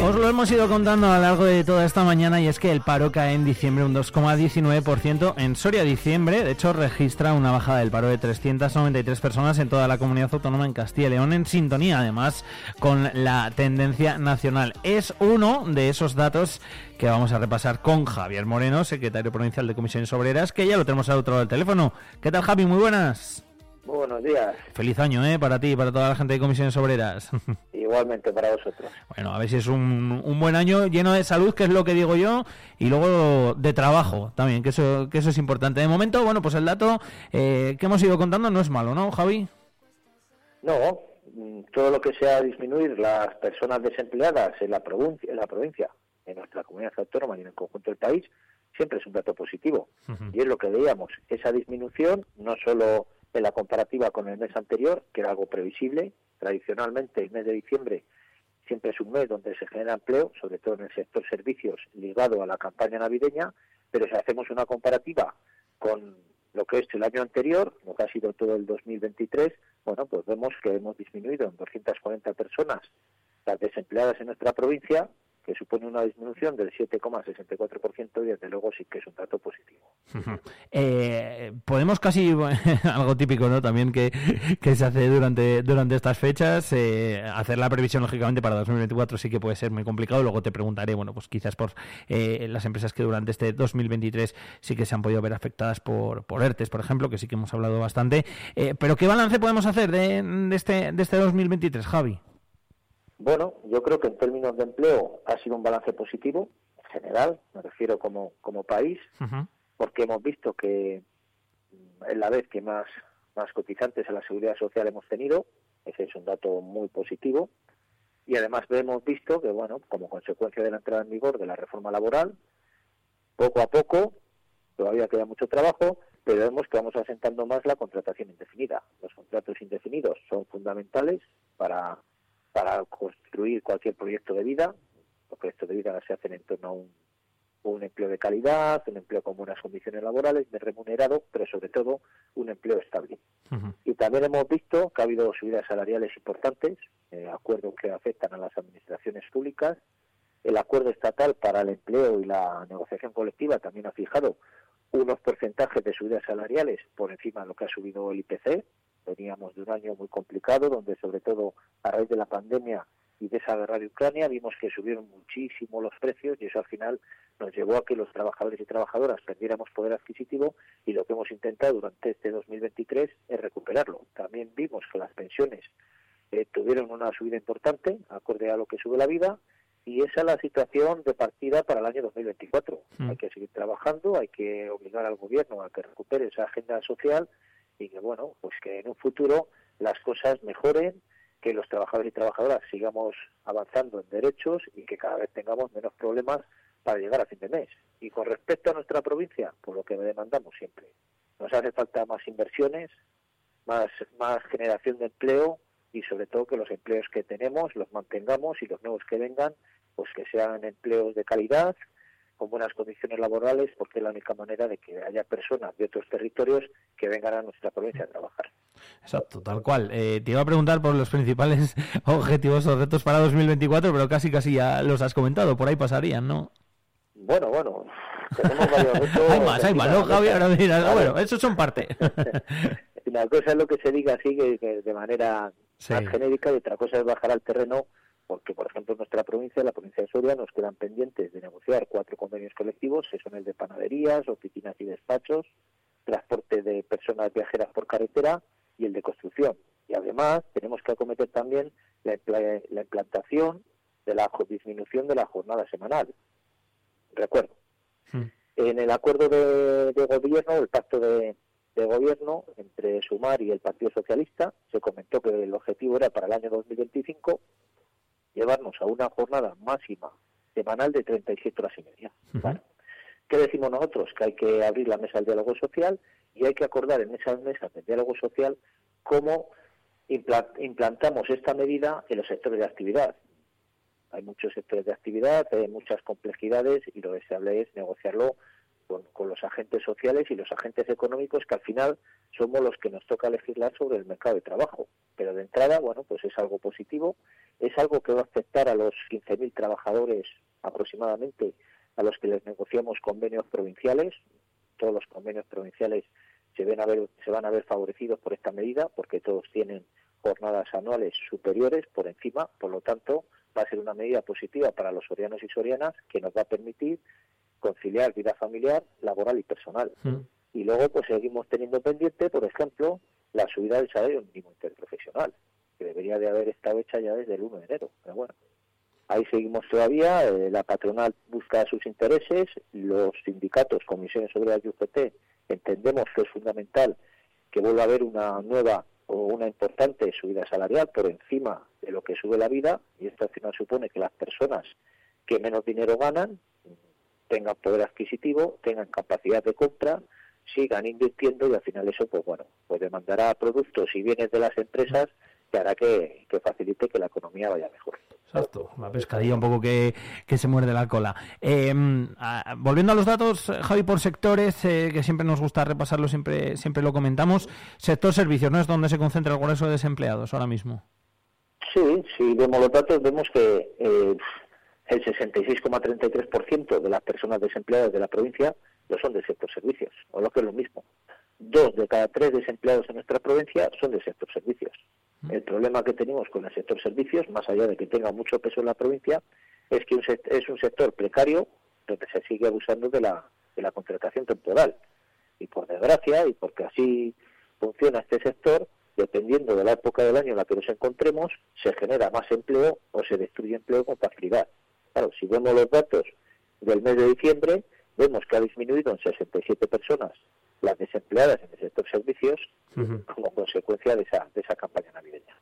Os lo hemos ido contando a lo largo de toda esta mañana y es que el paro cae en diciembre un 2,19%. En Soria diciembre, de hecho, registra una bajada del paro de 393 personas en toda la comunidad autónoma en Castilla y León, en sintonía además con la tendencia nacional. Es uno de esos datos que vamos a repasar con Javier Moreno, secretario provincial de Comisiones Obreras, que ya lo tenemos al otro lado del teléfono. ¿Qué tal, Javi? Muy buenas. Muy buenos días. Feliz año, ¿eh? Para ti y para toda la gente de Comisiones Obreras. Igualmente para vosotros. Bueno, a ver si es un, un, buen año lleno de salud, que es lo que digo yo, y luego de trabajo también, que eso, que eso es importante. De momento, bueno, pues el dato eh, que hemos ido contando no es malo, ¿no, Javi? No, mm, todo lo que sea disminuir las personas desempleadas en la provincia, en la provincia, en nuestra comunidad autónoma y en el conjunto del país, siempre es un dato positivo. Uh -huh. Y es lo que veíamos, esa disminución no solo en la comparativa con el mes anterior, que era algo previsible. Tradicionalmente, el mes de diciembre siempre es un mes donde se genera empleo, sobre todo en el sector servicios ligado a la campaña navideña, pero si hacemos una comparativa con lo que es el año anterior, lo que ha sido todo el 2023, bueno, pues vemos que hemos disminuido en 240 personas las desempleadas en nuestra provincia, que supone una disminución del 7,64% y desde luego sí que es un dato positivo. eh, podemos casi, algo típico ¿no? también que, que se hace durante, durante estas fechas, eh, hacer la previsión lógicamente para 2024 sí que puede ser muy complicado, luego te preguntaré, bueno, pues quizás por eh, las empresas que durante este 2023 sí que se han podido ver afectadas por, por ERTES, por ejemplo, que sí que hemos hablado bastante, pero ¿qué balance podemos hacer de, de, este, de este 2023, Javi? Bueno, yo creo que en términos de empleo ha sido un balance positivo, en general, me refiero como, como país, uh -huh. porque hemos visto que es la vez que más, más cotizantes en la seguridad social hemos tenido, ese es un dato muy positivo, y además hemos visto que, bueno, como consecuencia de la entrada en vigor de la reforma laboral, poco a poco, todavía queda mucho trabajo, pero vemos que vamos asentando más la contratación indefinida. Los contratos indefinidos son fundamentales para para construir cualquier proyecto de vida. Los proyectos de vida se hacen en torno a un, un empleo de calidad, un empleo con buenas condiciones laborales, bien remunerado, pero sobre todo un empleo estable. Uh -huh. Y también hemos visto que ha habido subidas salariales importantes, eh, acuerdos que afectan a las administraciones públicas. El acuerdo estatal para el empleo y la negociación colectiva también ha fijado unos porcentajes de subidas salariales por encima de lo que ha subido el IPC, veníamos de un año muy complicado, donde sobre todo a raíz de la pandemia y de esa guerra de Ucrania vimos que subieron muchísimo los precios y eso al final nos llevó a que los trabajadores y trabajadoras perdiéramos poder adquisitivo y lo que hemos intentado durante este 2023 es recuperarlo. También vimos que las pensiones eh, tuvieron una subida importante, acorde a lo que sube la vida, y esa es la situación de partida para el año 2024. Mm. Hay que seguir trabajando, hay que obligar al gobierno a que recupere esa agenda social y que bueno, pues que en un futuro las cosas mejoren, que los trabajadores y trabajadoras sigamos avanzando en derechos y que cada vez tengamos menos problemas para llegar a fin de mes. Y con respecto a nuestra provincia, por lo que demandamos siempre, nos hace falta más inversiones, más, más generación de empleo y sobre todo que los empleos que tenemos los mantengamos y los nuevos que vengan, pues que sean empleos de calidad, con buenas condiciones laborales, porque es la única manera de que haya personas de otros territorios que vengan a nuestra provincia a trabajar. Exacto, tal cual. Eh, te iba a preguntar por los principales objetivos o retos para 2024, pero casi casi ya los has comentado, por ahí pasarían, ¿no? Bueno, bueno, tenemos varios retos. hay más, hay más, ¿no, Javier? Ahora mira, vale. bueno, esos son parte. Una cosa es lo que se diga así, que, que de manera sí. más genérica, y otra cosa es bajar al terreno porque, por ejemplo, en nuestra provincia, la provincia de Soria, nos quedan pendientes de negociar cuatro convenios colectivos, que son el de panaderías, oficinas y despachos, transporte de personas viajeras por carretera y el de construcción. Y además tenemos que acometer también la, la implantación de la disminución de la jornada semanal. Recuerdo. Hmm. En el acuerdo de, de, gobierno, el pacto de, de gobierno entre Sumar y el Partido Socialista, se comentó que el objetivo era para el año 2025 llevarnos a una jornada máxima semanal de 37 horas y media. Uh -huh. ¿vale? ¿Qué decimos nosotros? Que hay que abrir la mesa del diálogo social y hay que acordar en esa mesa del diálogo social cómo implantamos esta medida en los sectores de actividad. Hay muchos sectores de actividad, hay muchas complejidades y lo deseable es negociarlo con, los agentes sociales y los agentes económicos que al final somos los que nos toca legislar sobre el mercado de trabajo. Pero de entrada, bueno, pues es algo positivo, es algo que va a afectar a los 15.000 trabajadores aproximadamente a los que les negociamos convenios provinciales. Todos los convenios provinciales se, ven a ver, se van a ver favorecidos por esta medida porque todos tienen jornadas anuales superiores por encima, por lo tanto va a ser una medida positiva para los sorianos y sorianas que nos va a permitir conciliar vida familiar, laboral y personal. Y luego pues seguimos teniendo pendiente, por ejemplo, la subida del salario mínimo interprofesional, que debería de haber estado hecha ya desde el 1 de enero. Pero bueno, ahí seguimos todavía, eh, la patronal busca sus intereses, los sindicatos, comisiones obreras y UGT, entendemos que es fundamental que vuelva a haber una nueva o una importante subida salarial por encima de lo que sube la vida, y esto al final supone que las personas que menos dinero ganan tengan poder adquisitivo, tengan capacidad de compra, sigan invirtiendo y al final eso, pues bueno, pues demandará productos y bienes de las empresas que hará que, facilite que la economía vaya mejor. Exacto, la pescadilla un poco que, se muerde la cola. Em, volviendo a los datos, Javi, por sectores, eh, que siempre nos gusta repasarlo, siempre, siempre lo comentamos. Sector servicios, ¿no es donde se concentra el grueso de desempleados ahora mismo? Sí, si vemos los datos, vemos que eh, el 66,33% de las personas desempleadas de la provincia lo son del sector servicios, o lo que es lo mismo. Dos de cada tres desempleados en nuestra provincia son del sector servicios. Mm. El problema que tenemos con el sector servicios, más allá de que tenga mucho peso en la provincia, es que es un sector precario donde se sigue abusando de la, de la contratación temporal. Y por desgracia, y porque así funciona este sector, dependiendo de la época del año en la que nos encontremos, se genera más empleo o se destruye empleo con facilidad. Claro, si vemos los datos del mes de diciembre, vemos que ha disminuido en 67 personas las desempleadas en el sector servicios como consecuencia de esa, de esa campaña navideña.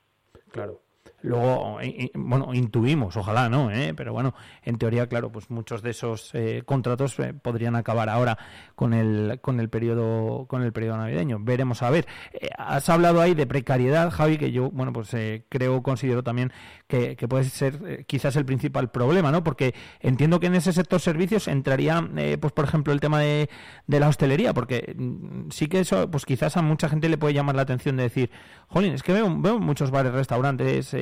Claro. Luego, bueno, intuimos, ojalá no, ¿eh? pero bueno, en teoría, claro, pues muchos de esos eh, contratos eh, podrían acabar ahora con el con el periodo con el periodo navideño. Veremos a ver. has hablado ahí de precariedad, Javi, que yo, bueno, pues creo, considero también que, puede ser quizás el principal problema, ¿no? Porque entiendo que en ese sector servicios entraría, pues por ejemplo, el tema de, de la hostelería, porque mm, sí que eso, pues quizás a mucha gente le puede llamar la atención de decir, jolín, es que veo, veo muchos bares, restaurantes,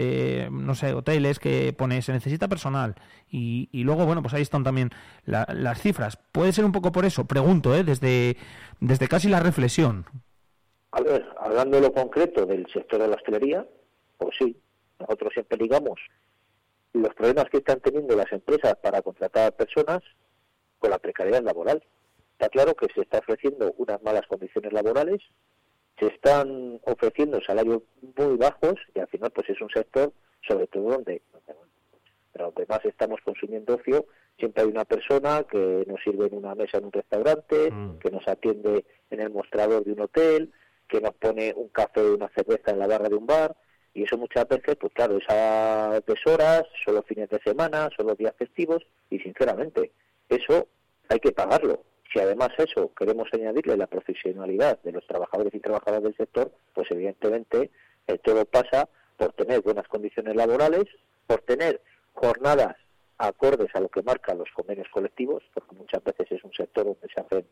no sé, hoteles que pone se necesita personal y, luego, bueno, pues ahí están también las cifras. ¿Puede ser un poco por eso? Pregunto, ¿eh? desde, desde casi la reflexión. A ver, hablando de lo concreto del sector de la hostelería, pues sí, nosotros siempre digamos los problemas que están teniendo las empresas para contratar personas con la precariedad laboral. Está claro que se está ofreciendo unas malas condiciones laborales se están ofreciendo salarios muy bajos y al final pues es un sector sobre todo donde pero donde más estamos consumiendo ocio siempre hay una persona que nos sirve en una mesa en un restaurante mm. que nos atiende en el mostrador de un hotel que nos pone un café o una cerveza en la barra de un bar y eso muchas veces pues claro es a deshoras solo fines de semana solo días festivos y sinceramente eso hay que pagarlo si además eso queremos añadirle la profesionalidad de los trabajadores y trabajadoras del sector, pues evidentemente eh, todo pasa por tener buenas condiciones laborales, por tener jornadas acordes a lo que marcan los convenios colectivos, porque muchas veces es un sector donde se hacen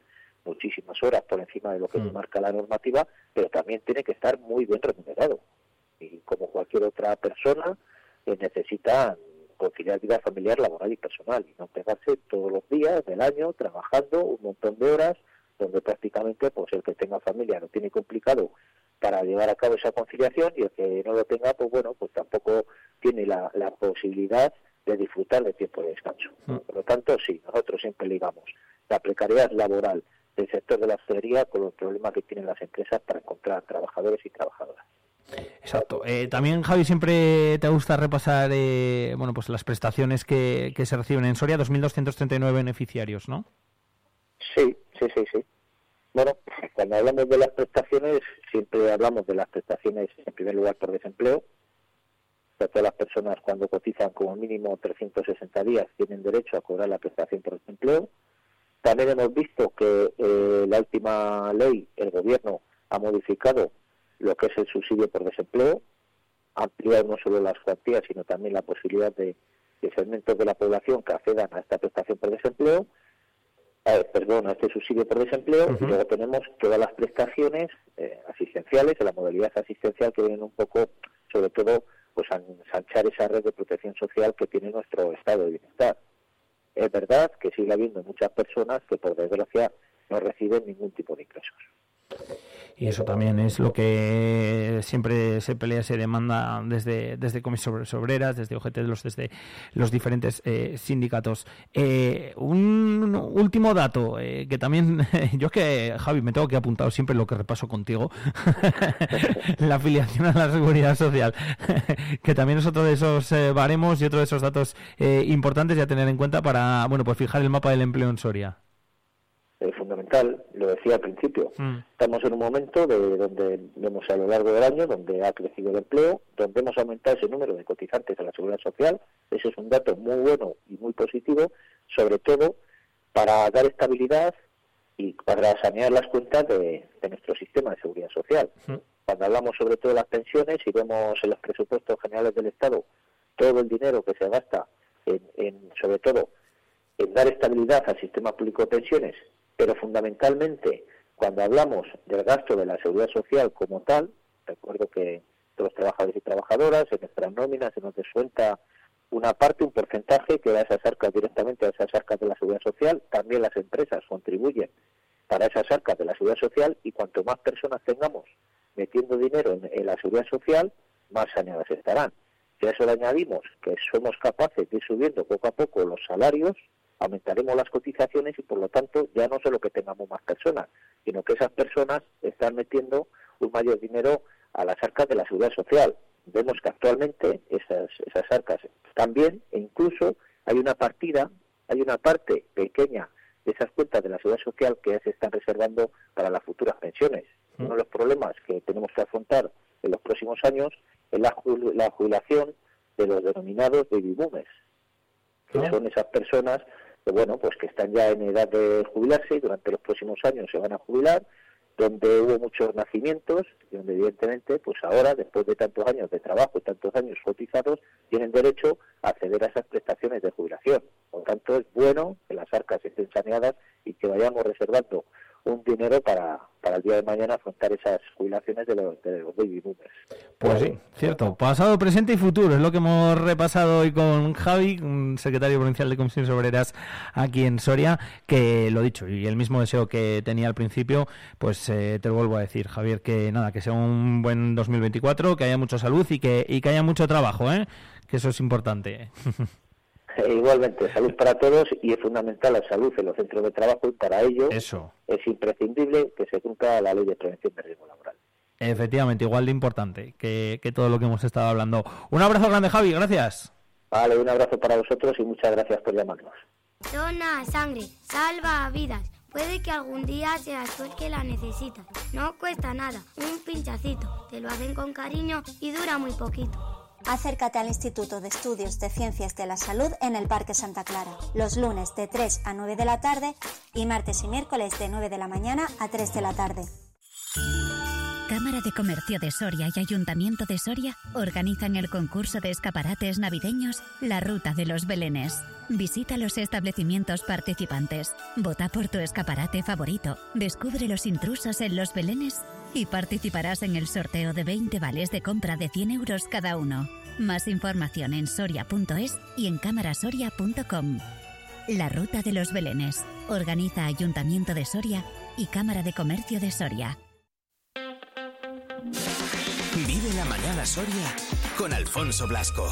muchísimas horas por encima de lo que mm. marca la normativa, pero también tiene que estar muy bien remunerado. Y como cualquier otra persona, eh, necesita conciliar vida familiar, laboral y personal y no pegarse todos los días del año trabajando un montón de horas donde prácticamente pues el que tenga familia lo tiene complicado para llevar a cabo esa conciliación y el que no lo tenga pues bueno pues tampoco tiene la, posibilidad de disfrutar de tiempo de descanso. Mm. Por lo tanto, sí, nosotros siempre ligamos la precariedad laboral del sector de la hostelería con los problemas que tienen las empresas para encontrar trabajadores y trabajadoras. Exacto. Eh, también, Javi, siempre te gusta repasar eh, bueno, pues las prestaciones que, se reciben en Soria, 2.239 beneficiarios, ¿no? Sí, sí, sí, sí. Bueno, cuando hablamos de las prestaciones, siempre hablamos de las prestaciones, en primer lugar, por desempleo. todas las personas cuando cotizan como mínimo 360 días tienen derecho a cobrar la prestación por desempleo. También hemos visto que eh, la última ley, el Gobierno ha modificado lo que es el subsidio por desempleo, ampliar no solo las cuantías, sino también la posibilidad de, de segmentos de la población que accedan a esta prestación por desempleo. perdón, a este subsidio por desempleo y luego tenemos todas las prestaciones eh, asistenciales, en la modalidad asistencial que vienen un poco, sobre todo, pues a ensanchar esa red de protección social que tiene nuestro estado de bienestar. Es verdad que sigue habiendo muchas personas que por desgracia no reciben ningún tipo de ingresos. Y eso también es lo que siempre se pelea, se demanda desde, desde comisiones obreras, desde OGT, desde los diferentes eh, sindicatos. Eh, un último dato, eh, que también, yo es que, Javi, me tengo que apuntar siempre lo que repaso contigo, la afiliación a la seguridad social, que también es otro de esos baremos y otro de esos datos importantes a tener en cuenta para, bueno, pues fijar el mapa del empleo en Soria. Eh, fundamental, lo decía al principio. Mm. Estamos en un momento de donde vemos a lo largo del año, donde ha crecido el empleo, donde hemos aumentado ese número de cotizantes a la seguridad social. Ese es un dato muy bueno y muy positivo, sobre todo para dar estabilidad y para sanear las cuentas de, nuestro sistema de seguridad social. Mm. Cuando hablamos sobre todo de las pensiones y vemos en los presupuestos generales del Estado todo el dinero que se gasta en sobre todo en dar estabilidad al sistema público de pensiones pero fundamentalmente cuando hablamos del gasto de la seguridad social como tal, recuerdo que todos los trabajadores y trabajadoras en nuestras nóminas se nos descuenta una parte, un porcentaje que va a esas arcas directamente a esas arcas de la seguridad social, también las empresas contribuyen para esas arcas de la seguridad social y cuanto más personas tengamos metiendo dinero en, la seguridad social, más saneadas estarán. Si a eso le añadimos que somos capaces de ir subiendo poco a poco los salarios, aumentaremos las cotizaciones y por lo tanto ya no solo que tengamos más personas, sino que esas personas están metiendo un mayor dinero a las arcas de la seguridad social. Vemos que actualmente esas, esas arcas están bien e incluso hay una partida, hay una parte pequeña de esas cuentas de la seguridad social que ya se están reservando para las futuras pensiones. Mm. Uno de los problemas que tenemos que afrontar en los próximos años es la, jubilación de los denominados baby boomers, que son esas personas que bueno, pues que están ya en edad de jubilarse y durante los próximos años se van a jubilar, donde hubo muchos nacimientos y donde evidentemente, pues ahora, después de tantos años de trabajo y tantos años cotizados, tienen derecho a acceder a esas prestaciones de jubilación. Por tanto, es bueno que las arcas estén saneadas y que vayamos reservando un dinero para, para el día de mañana afrontar esas jubilaciones de los, de los baby boomers. Pues sí, cierto. Pasado, presente y futuro es lo que hemos repasado hoy con Javi, secretario provincial de Comisiones Obreras aquí en Soria, que lo dicho, y el mismo deseo que tenía al principio, pues eh, te lo vuelvo a decir, Javier, que nada, que sea un buen 2024, que haya mucha salud y que, y que haya mucho trabajo, ¿eh? que eso es importante. Eh, igualmente, salud para todos y es fundamental la salud en los centros de trabajo y para ello es imprescindible que se cumpla la ley de prevención de riesgo laboral. Efectivamente, igual de importante que, todo lo que hemos estado hablando. Un abrazo grande, Javi, gracias. Vale, un abrazo para vosotros y muchas gracias por llamarnos. Dona sangre, salva vidas. Puede que algún día sea tú el que la necesita. No cuesta nada, un pinchacito. Te lo hacen con cariño y dura muy poquito. Acércate al Instituto de Estudios de Ciencias de la Salud en el Parque Santa Clara, los lunes de 3 a 9 de la tarde y martes y miércoles de 9 de la mañana a 3 de la tarde. Cámara de Comercio de Soria y Ayuntamiento de Soria organizan el concurso de escaparates navideños La Ruta de los Belenes. Visita los establecimientos participantes, vota por tu escaparate favorito, descubre los intrusos en los Belenes y participarás en el sorteo de 20 vales de compra de 100 euros cada uno. Más información en soria.es y en camarasoria.com. La Ruta de los Belenes. Organiza Ayuntamiento de Soria y Cámara de Comercio de Soria. Vive la mañana Soria con Alfonso Blasco.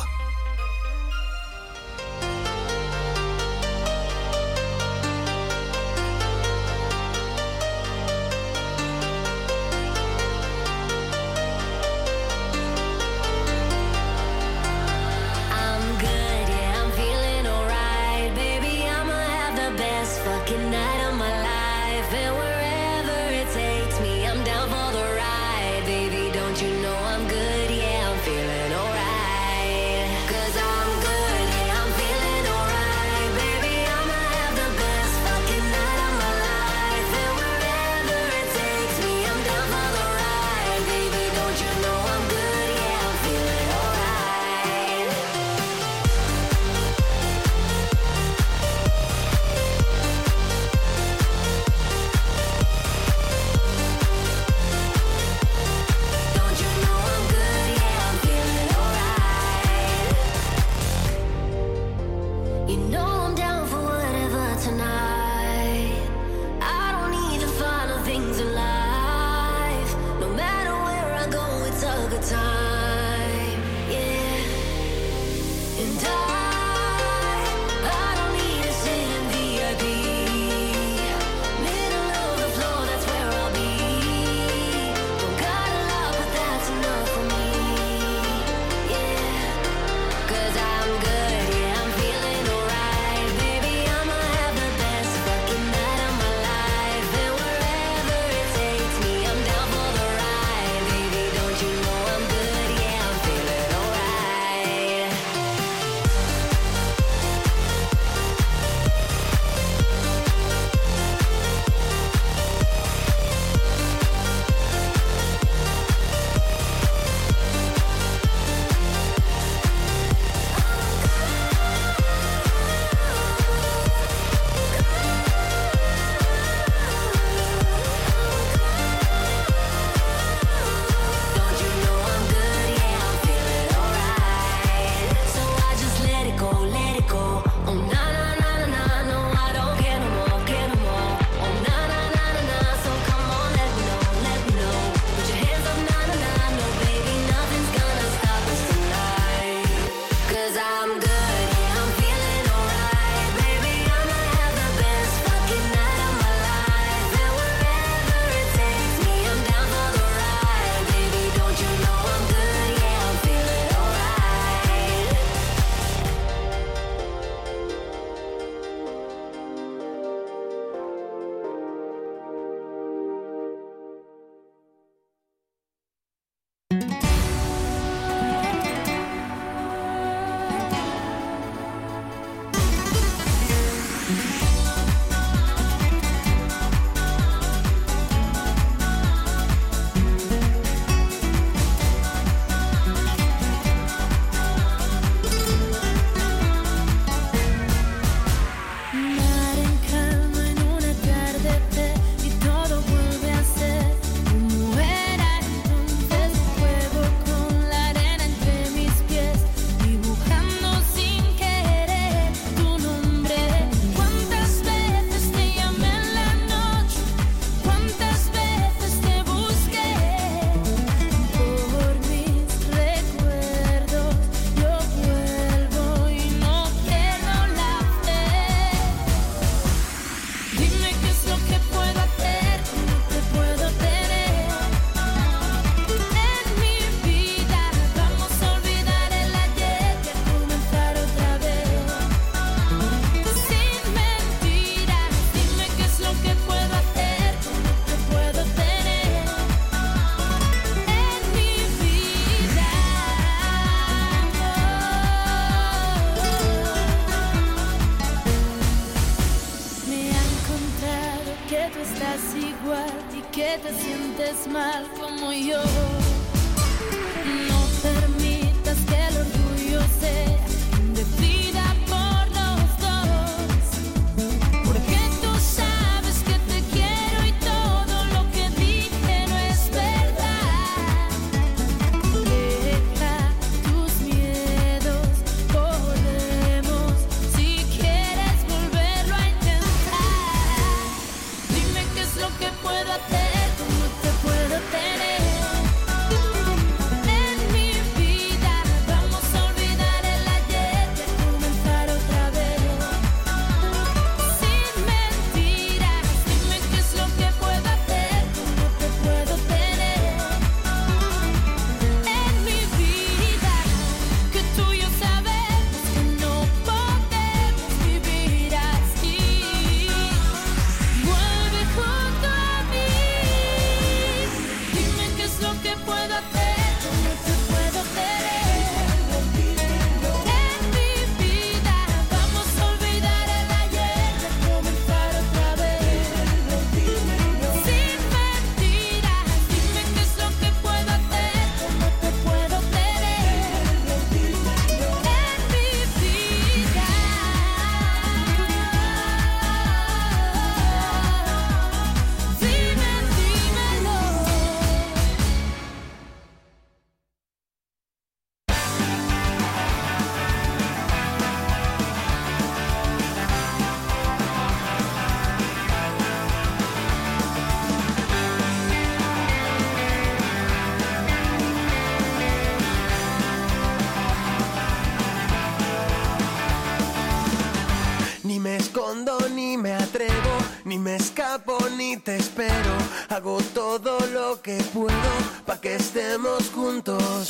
Ni te espero. Hago todo lo que puedo para que estemos juntos.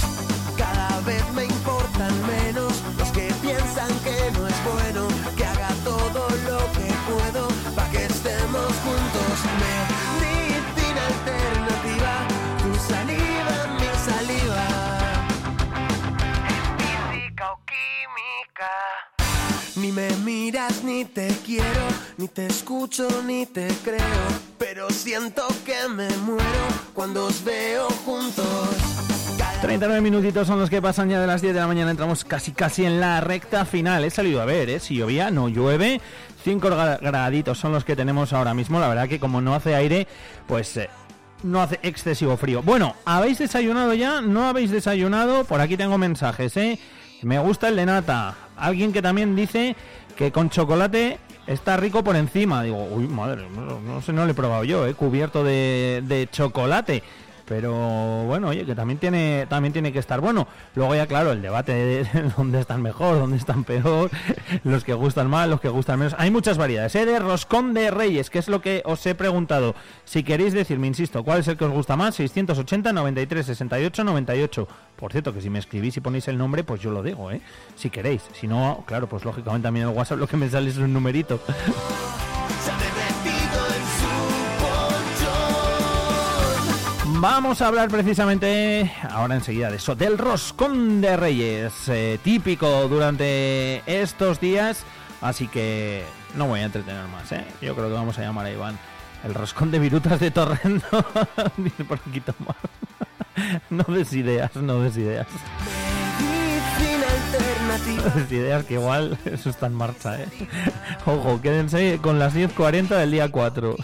Cada vez me importan menos los que piensan que no es bueno Me miras ni te quiero, ni te escucho ni te creo, pero siento que me muero cuando os veo juntos. 39 minutitos son los que pasan ya de las 10 de la mañana. Entramos casi casi en la recta final. He salido a ver, ¿eh? Si llovía, no llueve. 5 graditos son los que tenemos ahora mismo. La verdad que como no hace aire, pues eh, no hace excesivo frío. Bueno, ¿habéis desayunado ya? ¿No habéis desayunado? Por aquí tengo mensajes, ¿eh? Me gusta el de nata. Alguien que también dice que con chocolate está rico por encima. Digo, uy, madre, no, sé, no lo he probado yo, ¿eh? Cubierto de chocolate pero bueno, oye, que también tiene también tiene que estar bueno. Luego ya claro, el debate de dónde están mejor, dónde están peor, los que gustan más, los que gustan menos. Hay muchas variedades, ¿eh? De roscón de reyes, que es lo que os he preguntado. Si queréis decirme, insisto, ¿cuál es el que os gusta más? 680 93 68 98. Por cierto, que si me escribís y ponéis el nombre, pues yo lo digo, ¿eh? Si queréis. Si no, claro, pues lógicamente también en el WhatsApp lo que me sale es un numerito. Vamos a hablar precisamente ahora enseguida de eso, del roscón de reyes, eh, típico durante estos días, así que no voy a entretener más, ¿eh? yo creo que vamos a llamar a Iván el roscón de virutas de Torrendo, dice por aquí tomar. no des ideas, no des ideas. No des ideas que igual eso está en marcha, ¿eh? Ojo, quédense con las 10.40 del día 4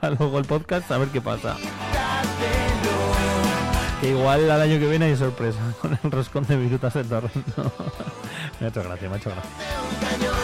para luego el podcast a ver qué pasa igual al año que viene hay sorpresa con el roscón de virutas de torreno. me ha hecho gracia, me ha hecho gracia.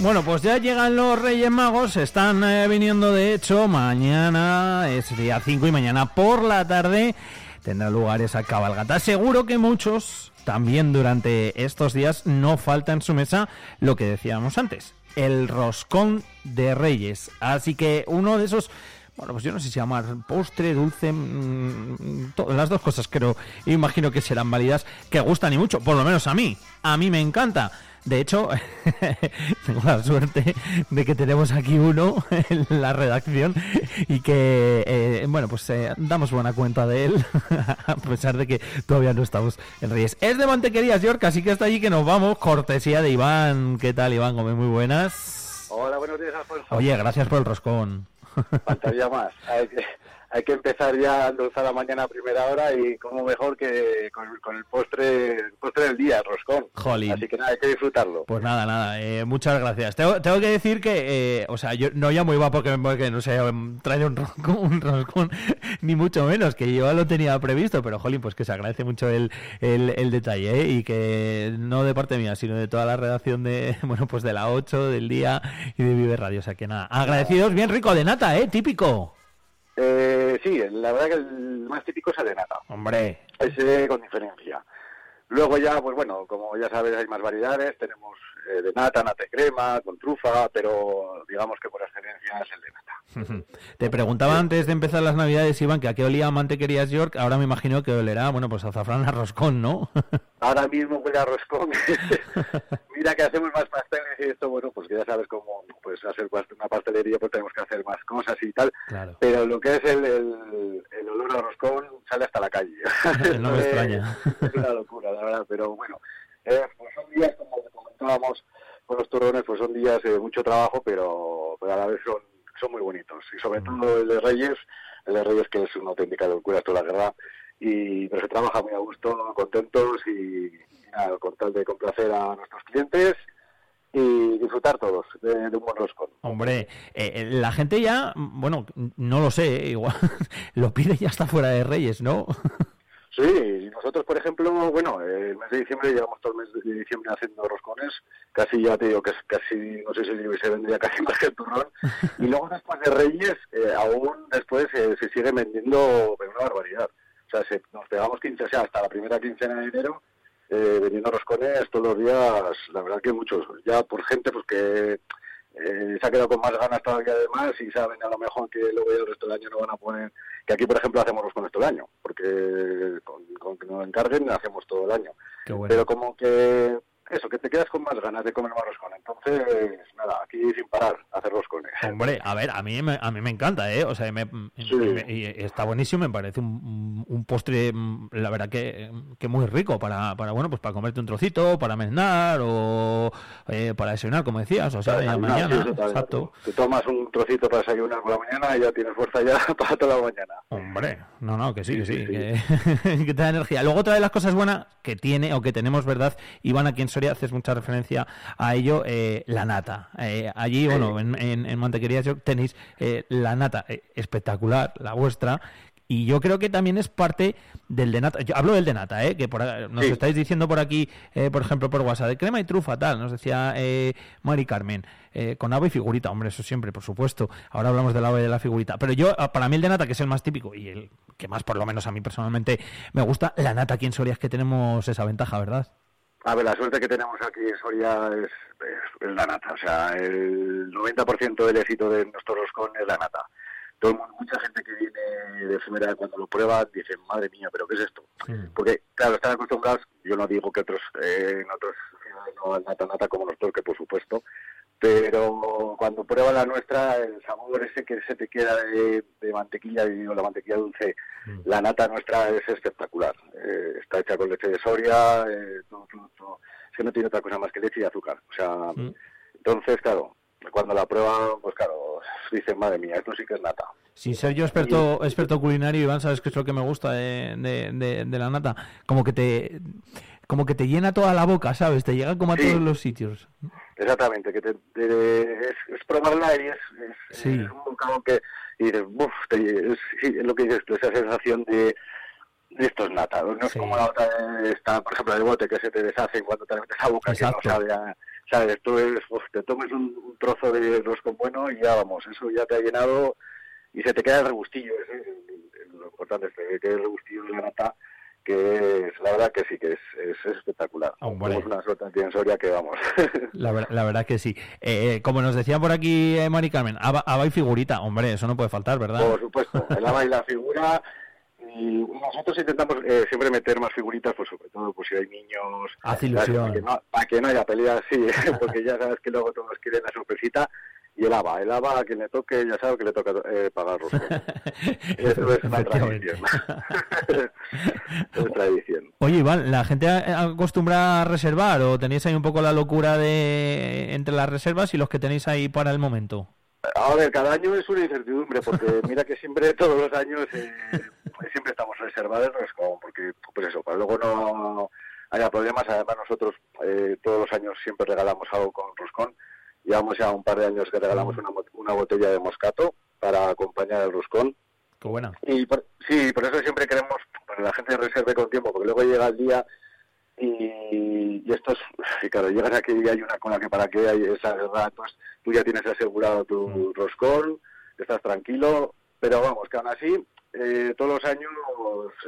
Bueno, pues ya llegan los Reyes Magos, están eh, viniendo de hecho, mañana es día 5 y mañana por la tarde tendrá lugar esa cabalgata. Seguro que muchos también durante estos días no falta en su mesa lo que decíamos antes, el roscón de Reyes. Así que uno de esos bueno, pues yo no sé si llamar postre, dulce, mm, to- las dos cosas creo, imagino que serán válidas, que gustan y mucho, por lo menos a mí, a mí me encanta. De hecho, tengo la suerte de que tenemos aquí uno en la redacción y que, eh, bueno, pues eh, damos buena cuenta de él, a pesar de que todavía no estamos en Reyes. Es de Mantequerías York, así que hasta allí que nos vamos. Cortesía de Iván. ¿Qué tal, Iván? Muy buenas. Hola, buenos días, Alfonso. Oye, gracias por el roscón. Faltaría más. Hay que, hay que empezar ya a endulzar la mañana a primera hora y como mejor que con, con el postre el postre del día, el roscón. Jolín. Así que nada, hay que disfrutarlo. Pues nada, nada, eh, muchas gracias. Tengo, tengo que decir que, eh, o sea, yo no llamo Iván porque, porque no sé, em, trae un roscón, un roscón, ni mucho menos, que yo lo tenía previsto, pero jolín, pues que se agradece mucho el, el, el detalle, ¿eh? y que no de parte mía, sino de toda la redacción de, bueno, pues de la 8, del día y de Vive Radio, o sea que nada, agradecidos, bien rico, de nata, ¿eh? Típico. Eh, sí, la verdad que el más típico es el de nata. Hombre, Ese con diferencia. Luego ya, pues bueno, como ya sabes, hay más variedades. Tenemos eh, de nata, nata y crema, con trufa, pero digamos que por excelencia es el de nata. te preguntaba antes de empezar las navidades, Iván, que a qué olía mantequerías York, ahora me imagino que olerá, bueno, pues azafrán a roscón, ¿no? Ahora mismo huele a roscón. Mira que hacemos más pasteles y esto, bueno, pues que ya sabes cómo pues hacer una pastelería, pues tenemos que hacer más cosas y tal. Claro. Pero lo que es el, el, el olor a roscón sale hasta la calle. No me es- extraña. Es una locura, la verdad, pero bueno. eh, pues son días, como comentábamos con los turrones, pues son días de mucho trabajo, pero, pero a la vez son, son muy bonitos. Y sobre todo el de Reyes, el de Reyes que es una auténtica locura toda la guerra. Y, pero se trabaja muy a gusto, contentos y, y nada, con tal de complacer a nuestros clientes y disfrutar todos de, de un buen roscón. Hombre, eh, eh, la gente ya, mm, bueno, no lo sé, igual lo pide ya hasta fuera de Reyes, ¿no? Sí, nosotros, por ejemplo, bueno, el mes de diciembre llevamos todo el mes de diciembre haciendo roscones, casi ya te digo que casi, no sé si se vendría casi más que el turrón, y luego después de Reyes, eh, aún después eh, se sigue vendiendo una barbaridad. O sea, se- nos pegamos 15, o sea, hasta la primera quincena de enero, eh, vendiendo roscones todos los días, la verdad que muchos, ya por gente pues que eh, se ha quedado con más ganas todavía de más y saben a lo mejor que luego ya el resto del año no van a poner, que aquí por ejemplo hacemos roscones todo el año, porque con, con que nos lo encarguen hacemos todo el año. Bueno. Pero como que eso, que te quedas con más ganas de comer más roscón. Entonces, nada, aquí sin parar, hacer roscones. Hombre, a ver, a mí me, a mí me encanta, ¿eh? O sea, me- Sí. me- y está buenísimo, me parece un, un postre, mm, la verdad que, que muy rico para, para, bueno, pues para comerte un trocito, para merendar o eh, para desayunar, como decías, o sea, de mañana, sí, exacto. Te tomas un trocito para desayunar por la mañana y ya tienes fuerza ya para toda la mañana. Hombre, no, no, que sí, que sí, Sí, sí, Que, que te da energía. Luego otra de las cosas buenas que tiene o que tenemos, ¿verdad? Iván, aquí en Haces mucha referencia a ello, eh, la nata. Eh, allí, bueno, en, en, en Mantequerías York tenéis eh, la nata eh, espectacular, la vuestra. Y yo creo que también es parte del de nata. Yo hablo del de nata, ¿eh? que por, nos Sí. estáis diciendo por aquí, eh, por ejemplo, por WhatsApp, de crema y trufa, tal. Nos decía eh, Mari Carmen, eh, con ave y figurita. Hombre, eso siempre, por supuesto. Ahora hablamos del ave y de la figurita. Pero yo, ah, para mí, el de nata, que es el más típico y el que más, por lo menos a mí personalmente, me gusta, la nata aquí en Soria es que tenemos esa ventaja, ¿verdad? A ver, la suerte que tenemos aquí en Soria es, la nata. O sea, el 90% del éxito de nuestro roscón es la nata. Todo el mundo- mucha gente que viene de primera cuando lo prueba dice, madre mía, ¿pero qué es esto? Porque, claro, están acostumbrados, yo no digo que otros eh, en otros ciudades no hagan nata nata como nosotros, que por supuesto, pero cuando prueba la nuestra, el sabor ese que se te queda de, de mantequilla y o la mantequilla dulce, la nata nuestra es espectacular. Eh, está hecha con leche de Soria, eh, todo, todo, todo. Es que no tiene otra cosa más que leche y azúcar. O sea, Mm. entonces, claro, cuando la prueban, pues claro, dicen, madre mía, esto sí que es nata. Sin ser yo experto, experto culinario, Iván, sabes que es lo que me gusta de, de- de- de la nata. Como que te como que te llena toda la boca, ¿sabes? Te llega como a Sí. todos los sitios. Exactamente, que te, te- es, es probarla y es, es, Sí. es un bocado que y dices, es, sí, lo que dices, tú, esa sensación de, de esto es nata, no es como la otra, está, por ejemplo, el bote que se te deshace en cuanto te metes a boca, Exacto. que no sabe a- sabes, tú es, uf, te tomes un, un trozo de roscón bueno y ya vamos, eso ya te ha llenado y se te queda el regustillo, ese es el- el- lo importante, es que el regustillo de la nata que es, la verdad que sí, que es, es espectacular. Hombre. Tenemos una suerte aquí en Soria que vamos. La, ver- la verdad que sí. Eh, eh, como nos decía por aquí eh, Mari Carmen, Aba, Aba y figurita. Hombre, eso no puede faltar, ¿verdad? Por supuesto, el ama y la figura. Y nosotros intentamos eh, siempre meter más figuritas, pues sobre todo pues si hay niños. Hace ilusión. Para que, no, para que no haya peleas, sí, porque ya sabes que luego todos quieren la sorpresita. Y el ABA, el ABA a quien le toque, ya sabe que le toca eh, pagar roscón. Eso es una tradición. es tradición. Oye, Iván, ¿la gente acostumbra a reservar o tenéis ahí un poco la locura de entre las reservas y los que tenéis ahí para el momento? A ver, cada año es una incertidumbre, porque mira que siempre, todos los años, eh, siempre estamos reservados el roscón, porque, pues eso, para luego no haya problemas. Además, nosotros eh, todos los años siempre regalamos algo con roscón. Llevamos ya un par de años que regalamos una, mo- una botella de moscato para acompañar el roscón. Qué buena. Y por- sí, por eso siempre queremos que la gente reserve con tiempo, porque luego llega el día y, y esto es, y claro, llegas aquí y hay una cola que para qué hay esa guerra, entonces tú ya tienes asegurado tu roscón, estás tranquilo, pero vamos, que aún así, eh, todos los años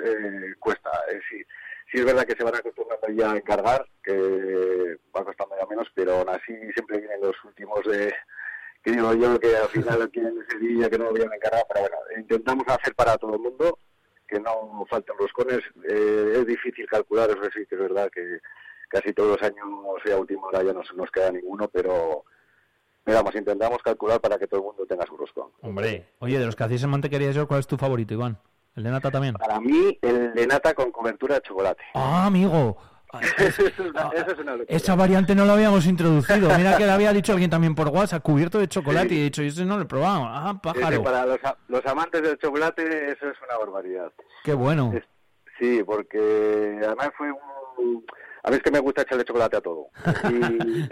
eh, cuesta. Eh, sí, sí es verdad que se van acostumbrando ya a encargar, que va costando ya menos, pero aún así siempre vienen los últimos de, que digo yo que al final quieren ese día que no lo a encargar, pero bueno, intentamos hacer para todo el mundo que no falten roscones. Eh, es difícil calcular, eso sí que es verdad que casi todos los años a última hora ya no se nos queda ninguno, pero vamos, intentamos calcular para que todo el mundo tenga su roscón. Hombre, oye, de los que hacéis en mantequería ¿cuál es tu favorito, Iván? ¿El de nata también? Para mí, el de nata con cobertura de chocolate. Ah, amigo. eso, es una, eso es una locura. Esa variante no la habíamos introducido. Mira que la había dicho alguien también por WhatsApp, cubierto de chocolate, y he dicho, ese no lo he probado. Ah, pájaro. para los, los amantes del chocolate, eso es una barbaridad. Qué bueno. Es- sí, porque además fue un... A mí es que me gusta echarle chocolate a todo. Y,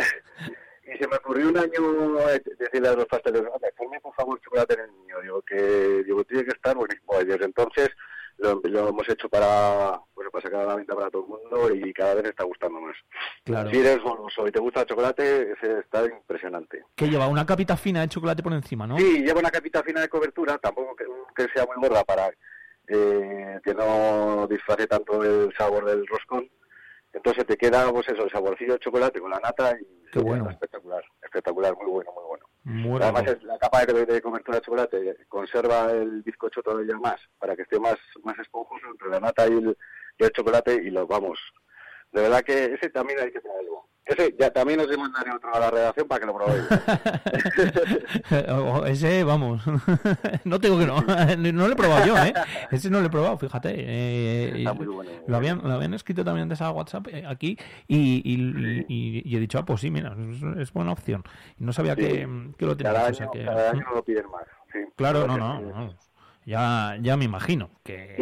y se me ocurrió un año eh, decirle a los pasteleros, "Hombre, ponme por favor chocolate en el niño. Digo, que digo, tiene que estar buenísimo. Y desde entonces lo, lo hemos hecho para, bueno, para sacar a la venta para todo el mundo y cada vez está gustando más. Claro. Si eres goloso y te gusta el chocolate, ese está impresionante. Que lleva una capita fina de chocolate por encima, ¿no? Sí, lleva una capita fina de cobertura, tampoco que, que sea muy gorda para eh, que no disfrace tanto el sabor del roscón. Entonces te queda, pues eso, el saborcillo de chocolate con la nata y Qué bueno. espectacular, espectacular, muy bueno, muy bueno. Muy Además, es la capa de, de cobertura de chocolate conserva el bizcocho todavía más para que esté más, más esponjoso entre la nata y el, y el chocolate y lo vamos. De verdad que ese también hay que tenerlo. Ese ya también os mandaré otro a la redacción para que lo probéis. Ese, vamos, no tengo que no, no lo he probado yo, ¿eh? Ese no lo he probado, fíjate. eh, Está y- muy bueno. Lo habían, lo habían escrito también antes a WhatsApp eh, aquí y, y, y- y he dicho, ah, pues sí, mira, es, es buena opción. Y no sabía Sí. que, que lo tenías. Cada o sea año, que- cada año lo piden más. sí. Claro, no, no, no. Ya, ya me imagino que,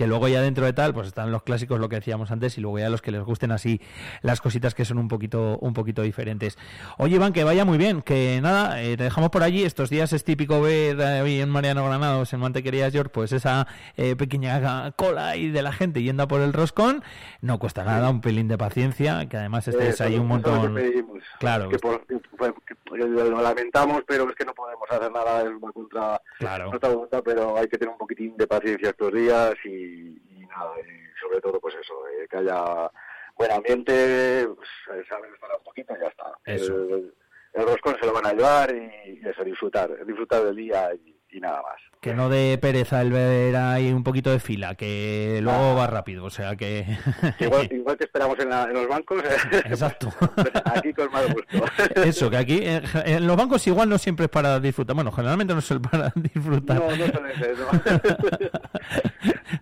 que luego ya dentro de tal, pues están los clásicos, lo que decíamos antes, y luego ya los que les gusten así las cositas que son un poquito, un poquito diferentes. Oye, Iván, que vaya muy bien, que nada, eh, te dejamos por allí. Estos días es típico ver eh, hoy en Mariano Granados, en Mantequerías York, pues esa eh, pequeña cola ahí de la gente yendo a por el roscón. No cuesta nada, un pelín de paciencia, que además estés Eso, ahí un que montón. pedimos. Claro. Que por- que- pues, que- lo lamentamos, pero es que no podemos hacer nada contra Claro. nuestra voluntad, pero hay que tener un poquitín de paciencia estos días y, y nada, y sobre todo pues eso, eh, que haya buen ambiente, pues, eh, saber estar un poquito y ya está. Eso. El, el roscón se lo van a llevar y, y eso, disfrutar, disfrutar del día y, y nada más. Que no dé pereza el ver ahí un poquito de fila, que luego va rápido, o sea que... Igual, igual que esperamos en, la- en los bancos, Exacto. aquí con más gusto. Eso, que aquí eh, en los bancos igual no siempre es para disfrutar. Bueno, generalmente no es para disfrutar. No, no suele ser, ¿no?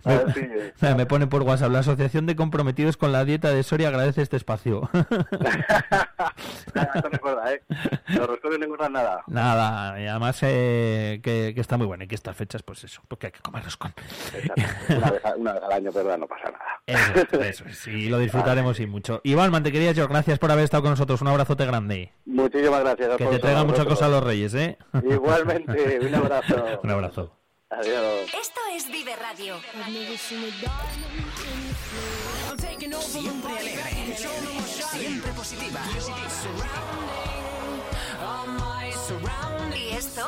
Así es. Mira, Me pone por WhatsApp, la Asociación de Comprometidos con la Dieta de Soria agradece este espacio. Esto no es verdad, ¿eh? Los no engordan nada. Nada, y además eh, que, que está muy bueno y que estas fechas, pues eso, porque hay que comer roscón. Exacto. Una vez, a- una vez al año, ¿verdad? No pasa nada. Eso, eso es, y lo disfrutaremos y mucho. Iván, Mantequerías York, gracias por haber estado con nosotros. Un abrazote grande. Muchísimas gracias. Que te traigan a muchas cosas los reyes, ¿eh? Igualmente, un abrazo. Un abrazo. Adiós. Esto es Vive Radio. Siempre alegre, siempre positiva. ¿Y esto?